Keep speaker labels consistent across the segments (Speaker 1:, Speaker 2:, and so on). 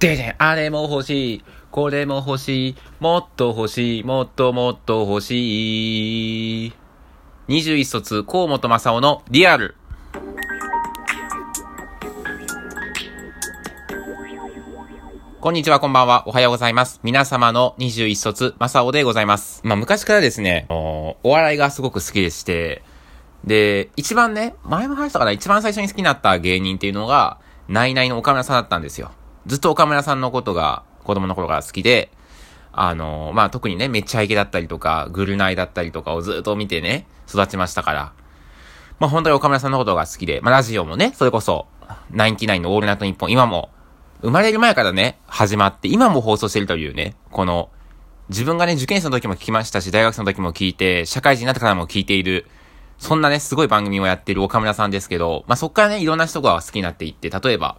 Speaker 1: でね、あれも欲しい、これも欲しい、もっと欲しい、もっともっと欲しい。21卒、河本正夫のリアル。こんにちは、こんばんは。おはようございます。皆様の21卒、正夫でございます。まあ、昔からですね、お笑いがすごく好きでして、で、一番ね、前も話したから一番最初に好きになった芸人っていうのが、ナイナイの岡村さんだったんですよ。ずっと岡村さんのことが子供の頃から好きで、あの、まあ、特にね、めっちゃイケだったりとか、グルナイだったりとかをずっと見てね、育ちましたから。まあ、本当に岡村さんのことが好きで、まあ、ラジオもね、それこそ、ナインティナインのオールナイトニッポン、今も、生まれる前からね、始まって、今も放送してるというね、この、自分がね、受験生の時も聞きましたし、大学生の時も聞いて、社会人になってからも聞いている、そんなね、すごい番組をやってる岡村さんですけど、まあ、そっからね、いろんな人が好きになっていって、例えば、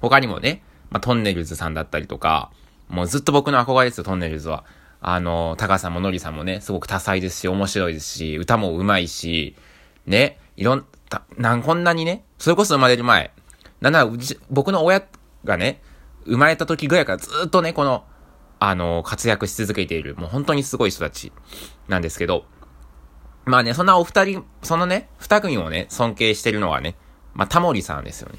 Speaker 1: 他にもね、まあ、トンネルズさんだったりとか、もうずっと僕の憧れですよ、トンネルズは。あの、高さんものりさんもね、すごく多彩ですし、面白いですし、歌も上手いし、ね、いろん、た、なん、こんなにね、それこそ生まれる前、なな、うち、僕の親がね、生まれた時ぐらいからずっとね、この、あの、活躍し続けている、もう本当にすごい人たちなんですけど、まあね、そんなお二人、そのね、二組をね、尊敬してるのはね、まあ、タモリさんですよね。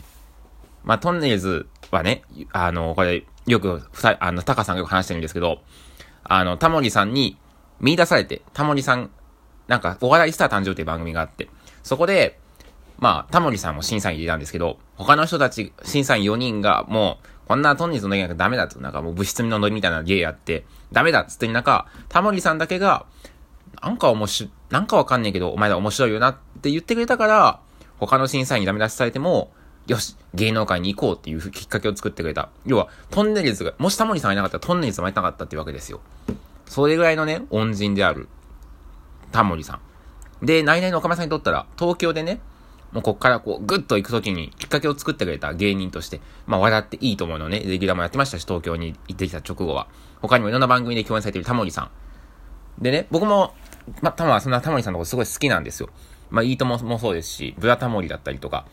Speaker 1: まあ、トンネルズはね、あの、これ、よく、二あの、タカさんがよく話してるんですけど、あの、タモリさんに見出されて、タモリさん、なんか、お笑いスター誕生っていう番組があって、そこで、まあ、タモリさんも審査員入れたんですけど、他の人たち、審査員4人が、もう、こんなトンネルズの芸がダメだと、なんかもう物質のノリみたいな芸やって、ダメだっつってる中、タモリさんだけが、なんか面白、なんかわかんねえけど、お前ら面白いよなって言ってくれたから、他の審査員にダメ出しされても、よし、芸能界に行こうっていうきっかけを作ってくれた。要は、トンネルズが、もしタモリさんがいなかったらトンネルズもいなかったっていうわけですよ。それぐらいのね、恩人である、タモリさん。で、ナイナイの岡村さんにとったら、東京でね、もうこっからこう、ぐっと行くときにきっかけを作ってくれた芸人として、まあ笑っていいと思うのね、レギュラーもやってましたし、東京に行ってきた直後は。他にもいろんな番組で共演されているタモリさん。でね、僕も、まあ、たま、そんなタモリさんのことすごい好きなんですよ。まあ、いいとももそうですし、ブラタモリだったりとか、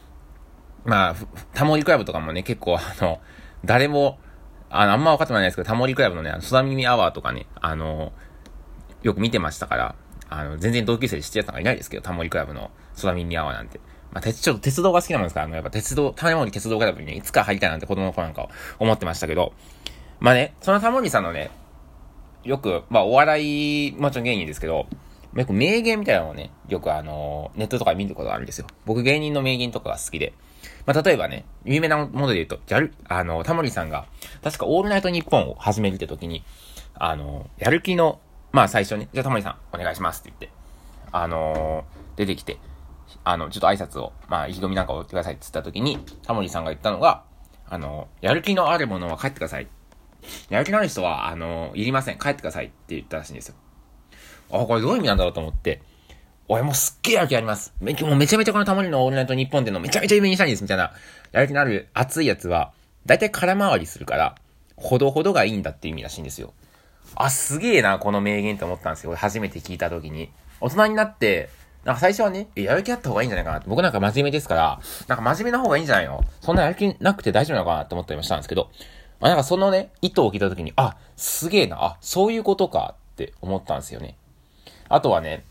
Speaker 1: まあ、タモリクラブとかもね、結構あの、誰も、あの、あんま分かってもないですけど、タモリクラブのね、あの、空耳アワーとかね、あの、よく見てましたから、あの、全然同級生で知ってるやつなんかいないですけど、タモリクラブの空耳アワーなんて。まあ、鉄、ちょっと鉄道が好きなもんですから、あの、やっぱ鉄道、タモリ鉄道クラブにね、いつか入りたいなんて子供の頃なんか思ってましたけど、まあね、そのタモリさんのね、よく、まあ、お笑い、もちろん芸人ですけど、よく名言みたいなのをね、よくあの、ネットとかで見ることがあるんですよ。僕芸人の名言とかが好きで。まあ、例えばね、有名なもので言うと、やる、あの、タモリさんが、確かオールナイトニッポンを始めるって時に、あの、やる気の、まあ最初に、じゃあタモリさん、お願いしますって言って、あの出てきて、あの、ちょっと挨拶を、まあ、意気込みなんかを言ってくださいって言った時に、タモリさんが言ったのが、あの、やる気のあるものは帰ってください。やる気のある人は、あの、いりません。帰ってくださいって言ったらしいんですよ。あ、これどういう意味なんだろうと思って、俺もすっげえやる気あります。め、もうめちゃめちゃこのタモリのオールナイトニッポンっていうのめちゃめちゃ有名にしたいんです、みたいな。やる気のある熱いやつは、だいたい空回りするから、ほどほどがいいんだっていう意味らしいんですよ。あ、すげえな、この名言って思ったんですよ。俺初めて聞いた時に。大人になって、なんか最初はね、やる気あった方がいいんじゃないかなって。僕なんか真面目ですから、なんか真面目な方がいいんじゃないの？そんなやる気なくて大丈夫なのかなって思ったりもしたんですけど、まあなんかそのね、意図を聞いた時に、あ、すげえな、あ、そういうことかって思ったんですよね。あとはね、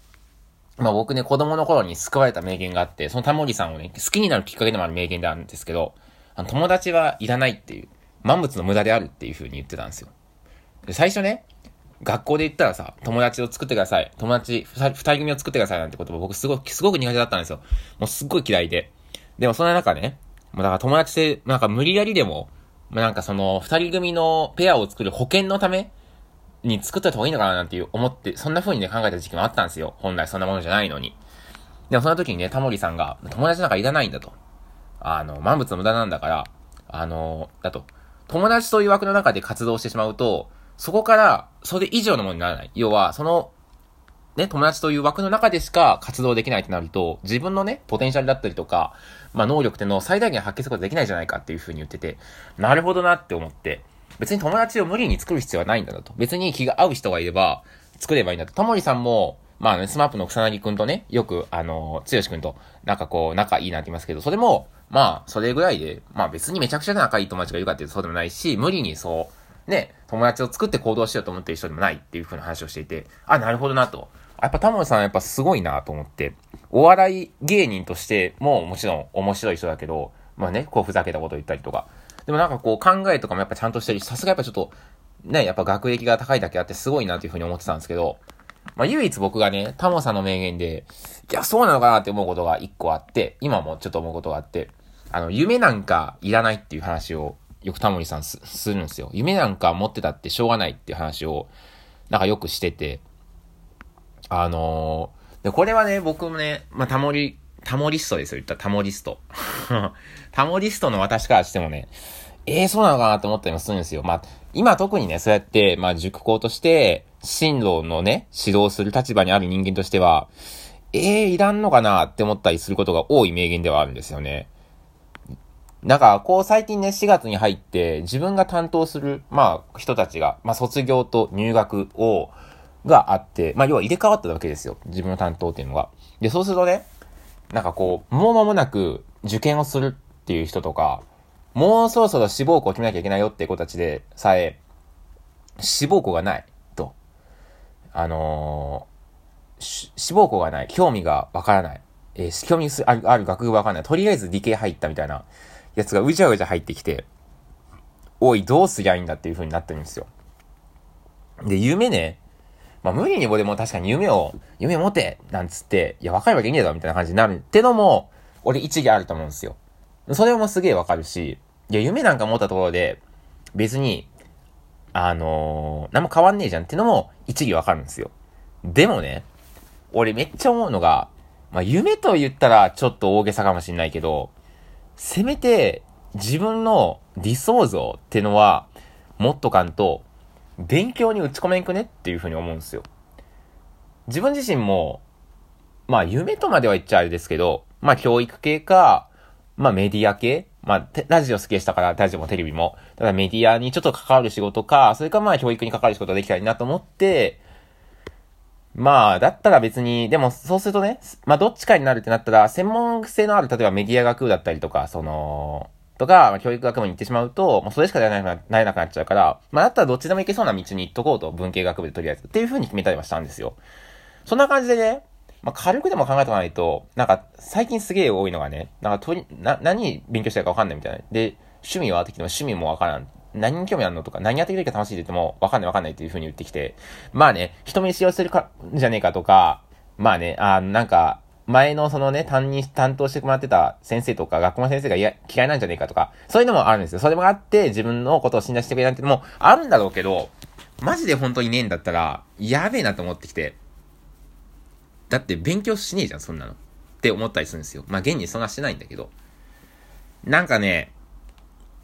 Speaker 1: まあ僕ね、子供の頃に救われた名言があって、そのタモリさんをね、好きになるきっかけでもある名言であるんですけど、あの友達はいらないっていう、万物の無駄であるっていう風に言ってたんですよ。で、最初ね、学校で言ったらさ、友達を作ってください。友達、二人組を作ってくださいなんて言葉僕すごく、すごく苦手だったんですよ。もうすっごい嫌いで。でもその中ね、もうだから友達で、なんか無理やりでも、まあ、なんかその、二人組のペアを作る保険のために作っといた方がいいのかななんていう思って、そんな風にね考えた時期もあったんですよ。本来そんなものじゃないのに。でもその時にね、タモリさんが、友達なんかいらないんだと。あの、万物の無駄なんだから、あの、だと。友達という枠の中で活動してしまうと、そこから、それ以上のものにならない。要は、その、ね、友達という枠の中でしか活動できないとなると、自分のね、ポテンシャルだったりとか、まあ能力ってのを最大限発揮することできないじゃないかっていうふうに言ってて、なるほどなって思って、別に友達を無理に作る必要はないんだなと。別に気が合う人がいれば、作ればいいんだと。タモリさんも、まあね、 SMAPの草彅くんとね、よく、あの、剛くんと、なんかこう、仲いいなって言いますけど、それも、まあ、それぐらいで、まあ別にめちゃくちゃ仲いい友達がいるかっていうとそうでもないし、無理にそう、ね、友達を作って行動しようと思ってる人でもないっていう風な話をしていて、あ、なるほどなと。やっぱタモリさんやっぱすごいなと思って、お笑い芸人としてももちろん面白い人だけど、まあね、こうふざけたこと言ったりとか。でもなんかこう考えとかもやっぱちゃんとしてるし、さすがやっぱちょっと、ね、やっぱ学歴が高いだけあってすごいなというふうに思ってたんですけど、まあ唯一僕がね、タモさんの名言で、いや、そうなのかなって思うことが一個あって、今もちょっと思うことがあって、あの、夢なんかいらないっていう話を、よくタモリさんすするんですよ。夢なんか持ってたってしょうがないっていう話を、なんかよくしてて、あのー、で、これはね、僕もね、まあ、タモリ、タモリストですよ、言ったタモリスト。タモリストの私からしてもね、ええー、そうなのかなと思ったりもするんですよ。まあ、今特にね、そうやって、まあ、塾校として、進路のね、指導する立場にある人間としては、ええー、いらんのかなって思ったりすることが多い名言ではあるんですよね。なんか、こう最近ね、4月に入って、自分が担当する、まあ、人たちが、まあ、卒業と入学を、があって、まあ、要は入れ替わったわけですよ。自分の担当っていうのが。で、そうするとね、なんかこう、もう間もなく受験をするっていう人とか、もうそろそろ志望校決めなきゃいけないよって子たちでさえ、志望校がないと。あのー、志望校がない。興味がわからない。えー、興味あるある学部わからない。とりあえず理系入ったみたいなやつがうじゃうじゃ入ってきて、おい、どうすりゃいいんだっていう風になってるんですよ。で、夢ね、まあ無理にもでも確かに夢を、夢持てなんつって、いや若いわけねえだろみたいな感じになるってのも、俺一義あると思うんですよ。それもすげえわかるし、や夢なんか持ったところで、別に、あのー、何も変わんねえじゃんってのも一義わかるんですよ。でもね、俺めっちゃ思うのが、まあ夢と言ったらちょっと大げさかもしんないけど、せめて自分の理想像ってのは持っとかんと、勉強に打ち込めんくねっていうふうに思うんですよ。自分自身も、まあ夢とまでは言っちゃあれですけど、まあ教育系か、まあメディア系まあ、ラジオ好きでしたから、ラジオもテレビも。ただメディアにちょっと関わる仕事か、それかまあ教育に関わる仕事ができたらいいなと思って、まあ、だったら別に、でもそうするとね、まあどっちかになるってなったら、専門性のある、例えばメディア学部だったりとか、その、とか、まあ、教育学部に行ってしまうと、もうそれしかなれなくななっちゃうから、まあ、だったらどっちでも行けそうな道に行っとこうと、文系学部でとりあえず。っていう風に決めたりはしたんですよ。そんな感じでね、まあ、軽くでも考えとかないと、なんか、最近すげえ多いのがね、なんか、とり、な、何勉強したいかわかんないみたいな。で、趣味はってきても趣味もわからん。何に興味あるのとか、何やってくれるか楽しいって言っても、わかんないわかんないっていう風に言ってきて、まあね、人目使用してるか、じゃねえかとか、まあね、あなんか、前のそのね、担任、担当してもらってた先生とか、学校の先生が嫌いなんじゃねえかとか、そういうのもあるんですよ。それもあって、自分のことを信頼してくれなんてのもあるんだろうけど、マジで本当にねえんだったら、やべえなと思ってきて。だって勉強しねえじゃん、そんなの。って思ったりするんですよ。まあ、現にそんなしてないんだけど。なんかね、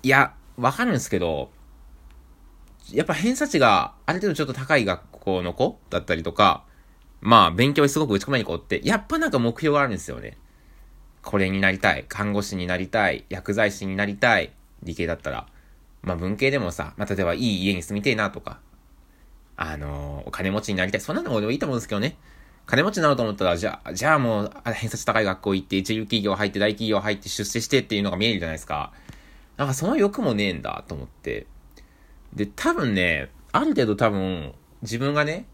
Speaker 1: いや、わかるんですけど、やっぱ偏差値がある程度ちょっと高い学校の子だったりとか、まあ、勉強にすごく打ち込めに行こうって、やっぱなんか目標があるんですよね。これになりたい。看護師になりたい。薬剤師になりたい。理系だったら。まあ、文系でもさ、まあ、例えばいい家に住みてえなとか、あのー、お金持ちになりたい。そんなのもでもいいと思うんですけどね。金持ちになろうと思ったら、じゃあ、じゃあもう、偏差値高い学校行って、一流企業入って、大企業入って、出世してっていうのが見えるじゃないですか。なんかその欲もねえんだと思って。で、多分ね、ある程度多分、自分がね、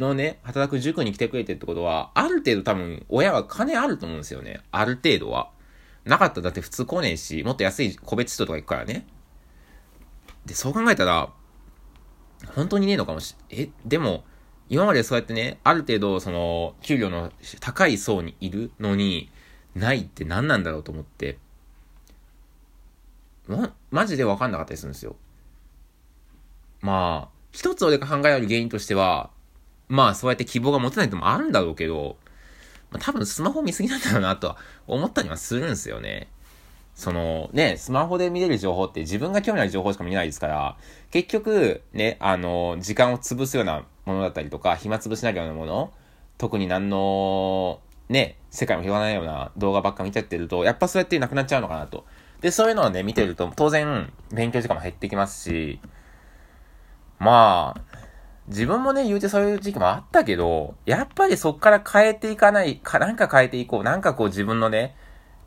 Speaker 1: のね、働く塾に来てくれてってことは、ある程度多分、親は金あると思うんですよね。ある程度は。なかったらだって普通来ねえし、もっと安い個別人とか行くからね。で、そう考えたら、本当にねえのかもし、え、でも、今までそうやってね、ある程度、その、給料の高い層にいるのに、ないって何なんだろうと思って、ま、マジでわかんなかったりするんですよ。まあ、一つ俺が考える原因としては、まあそうやって希望が持てないってもあるんだろうけど、まあ、多分スマホ見すぎなんだろうなとは思ったりはするんですよね。そのね、スマホで見れる情報って自分が興味ある情報しか見れないですから、結局ね、あの、時間を潰すようなものだったりとか、暇潰しになるようなもの、特に何の、ね、世界も広がらないような動画ばっか見ちゃってると、やっぱそうやってなくなっちゃうのかなと。で、そういうのをね、見てると、当然、勉強時間も減ってきますし、まあ、自分もね、言うてそういう時期もあったけど、やっぱりそっから変えていかないか、なんか変えていこう、なんかこう自分のね、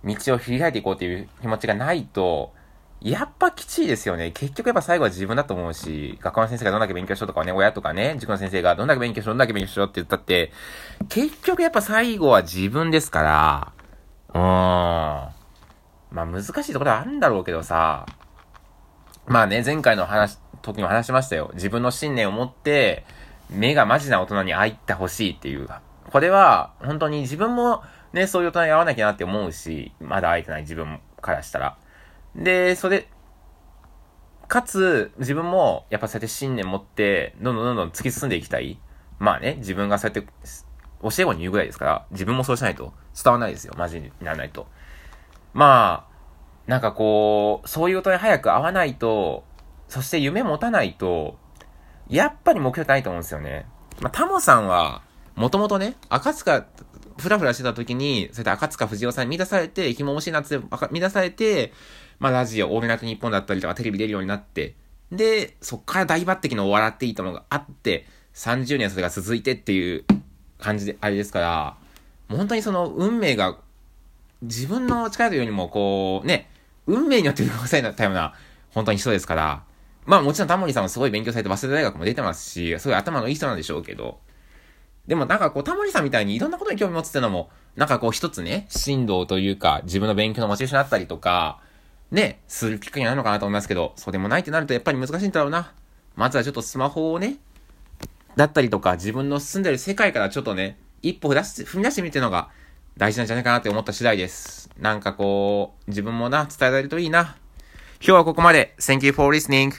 Speaker 1: 道を切り開いていこうっていう気持ちがないと、やっぱきちいですよね。結局やっぱ最後は自分だと思うし、学校の先生がどんだけ勉強しろとかね、親とかね、塾の先生がどんだけ勉強しろ、どんだけ勉強しろって言ったって、結局やっぱ最後は自分ですから、うーん。まあ難しいところはあるんだろうけどさ、まあね、前回の話、時も話しましたよ。自分の信念を持って、目がマジな大人に会ってほしいっていう。これは、本当に自分もね、そういう大人に会わなきゃなって思うし、まだ会えてない自分からしたら。で、それ、かつ、自分も、やっぱそうやって信念持って、どんどんどんどん突き進んでいきたい。まあね、自分がそうやって、教え子に言うぐらいですから、自分もそうしないと伝わらないですよ。マジにならないと。まあ、なんかこう、そういう大人に早く会わないと、そして夢持たないと、やっぱり目標ってないと思うんですよね。まあ、タモさんは、もともとね、赤塚、ふらふらしてた時に、それで赤塚藤尾さんに満たされて、紐欲しいなって満たされて、まあ、ラジオ、オールナイトニッポンだったりとか、テレビ出るようになって、で、そっから大抜擢の笑っていいともがあって、30年それが続いてっていう感じで、あれですから、もう本当にその運命が、自分の力というよりも、こう、ね、運命によって動かされたような、本当に人ですから、まあもちろんタモリさんもすごい勉強されて、早稲田大学も出てますし、すごい頭のいい人なんでしょうけど、でもなんかこう、タモリさんみたいにいろんなことに興味持つっていうのも、なんかこう一つね、振動というか、自分の勉強のモチベーションだったりとか、ね、するきっかけになるのかなと思いますけど、そうでもないってなるとやっぱり難しいんだろうな。まずはちょっとスマホをね、だったりとか、自分の住んでる世界からちょっとね、一歩出し踏み出してみてるのが大事なんじゃないかなって思った次第です。なんかこう、自分もな、伝えられるといいな。今日はここまで。Thank you for listening.